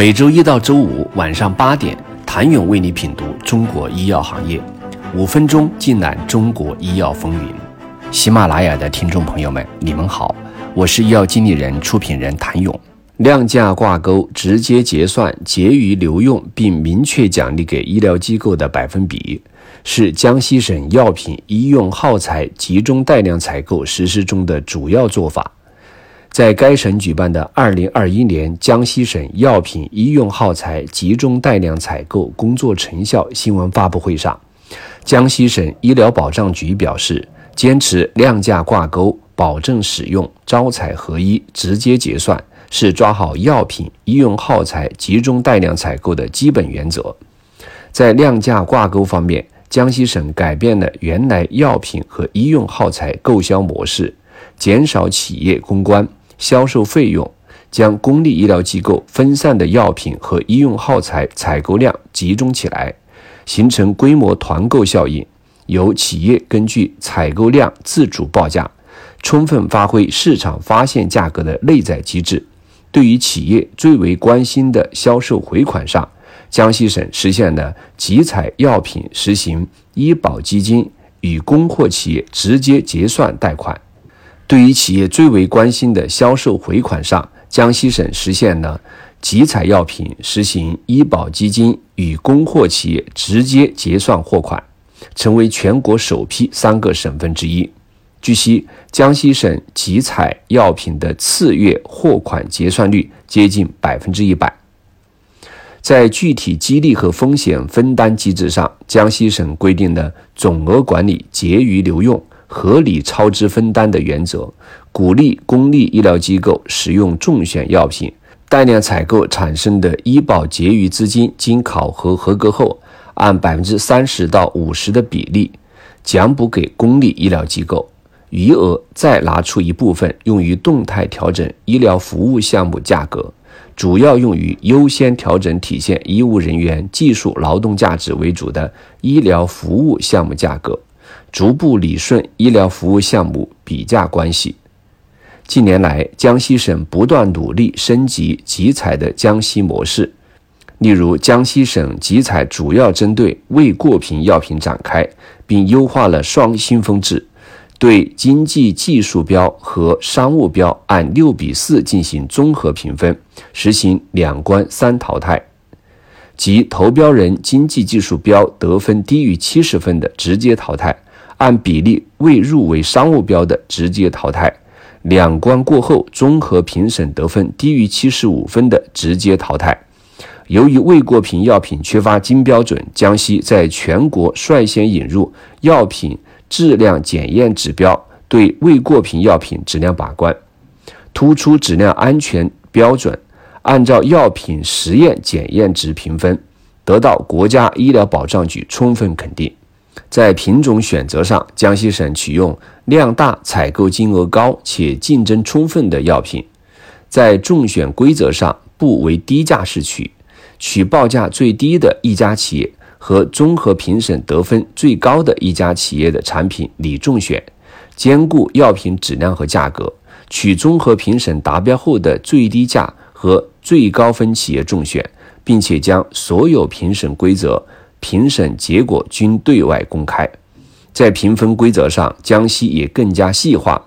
每周一到周五晚上八点，谭勇为你品读中国医药行业，五分钟尽览中国医药风云。喜马拉雅的听众朋友们，你们好，我是医药经理人、出品人谭勇。量价挂钩，直接结算结余留用，并明确奖励给医疗机构的百分比，是江西省药品医用耗材集中带量采购实施中的主要做法。在该省举办的二零二一年江西省药品医用耗材集中带量采购工作成效新闻发布会上，江西省医疗保障局表示，坚持量价挂钩，保证使用，招采合一，直接结算，是抓好药品医用耗材集中带量采购的基本原则。在量价挂钩方面，江西省改变了原来药品和医用耗材购销模式，减少企业公关。销售费用将公立医疗机构分散的药品和医用耗材采购量集中起来，形成规模团购效应。由企业根据采购量自主报价，充分发挥市场发现价格的内在机制。对于企业最为关心的销售回款上，江西省实现了集采药品实行医保基金与供货企业直接结算贷款。对于企业最为关心的销售回款上，江西省实现了集采药品实行医保基金与供货企业直接结算货款，成为全国首批三个省份之一。据悉，江西省集采药品的次月货款结算率接近百分之一百。在具体激励和风险分担机制上，江西省规定了总额管理、结余留用。合理超支分担的原则，鼓励公立医疗机构使用中选药品，带量采购产生的医保结余资金，经考核合格后，按百分之三十到五十的比例奖补给公立医疗机构，余额再拿出一部分用于动态调整医疗服务项目价格，主要用于优先调整体现医务人员技术劳动价值为主的医疗服务项目价格。逐步理顺医疗服务项目比价关系。近年来，江西省不断努力升级集采的江西模式。例如，江西省集采主要针对未过评药品展开，并优化了双新风制，对经济技术标和商务标按六比四进行综合评分，实行两关三淘汰，即投标人经济技术标得分低于七十分的直接淘汰。按比例未入围商务标的直接淘汰，两关过后综合评审得分低于七十五分的直接淘汰。由于未过评药品缺乏金标准，江西在全国率先引入药品质量检验指标，对未过评药品质量把关，突出质量安全标准，按照药品实验检验值评分，得到国家医疗保障局充分肯定。在品种选择上，江西省取用量大、采购金额高且竞争充分的药品；在中选规则上，不为低价市取，取报价最低的一家企业和综合评审得分最高的一家企业的产品拟中选，兼顾药品质量和价格，取综合评审达标后的最低价和最高分企业中选，并且将所有评审规则。评审结果均对外公开，在评分规则上，江西也更加细化。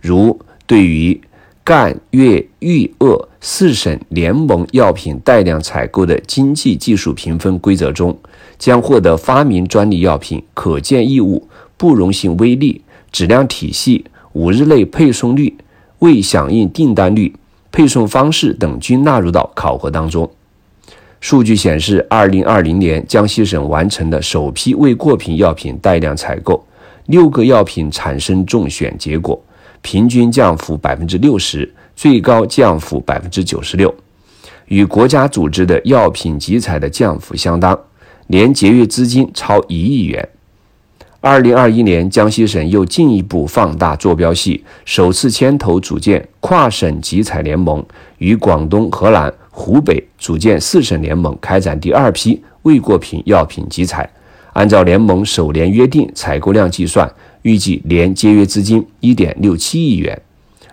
如对于赣粤豫鄂四省联盟药品带量采购的经济技术评分规则中，将获得发明专利药品可见异物、不容性微粒、质量体系、五日内配送率、未响应订单率、配送方式等均纳入到考核当中。数据显示，二零二零年江西省完成的首批未过品药品带量采购，六个药品产生中选结果，平均降幅百分之六十，最高降幅百分之九十六，与国家组织的药品集采的降幅相当，年节约资金超一亿元。二零二一年，江西省又进一步放大坐标系，首次牵头组建跨省集采联盟，与广东、河南。湖北组建四省联盟，开展第二批未过评药品集采。按照联盟首年约定采购量计算，预计年节约资金一点六七亿元。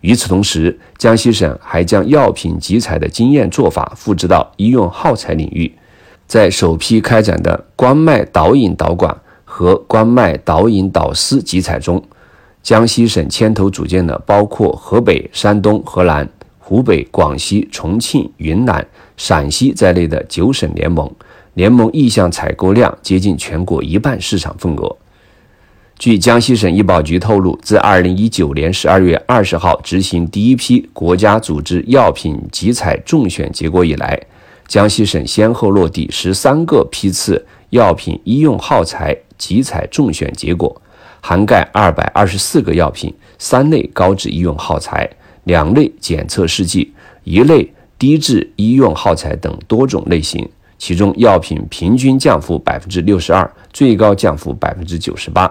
与此同时，江西省还将药品集采的经验做法复制到医用耗材领域，在首批开展的冠脉导引导管和冠脉导引导丝集采中，江西省牵头组建了包括河北、山东、河南、湖北、广西、重庆、云南、陕西在内的九省联盟，联盟意向采购量接近全国一半市场份额。据江西省医保局透露，自2019年12月20号执行第一批国家组织药品集采中选结果以来，江西省先后落地十三个批次药品医用耗材集采中选结果，涵盖224个药品、三类高质医用耗材、两类检测试剂、一类低质医用耗材等多种类型，其中药品平均降幅62%，最高降幅98%。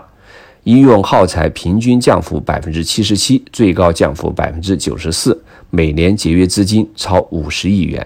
医用耗材平均降幅百分之七十七，最高降幅百分之九十四，每年节约资金超五十亿元。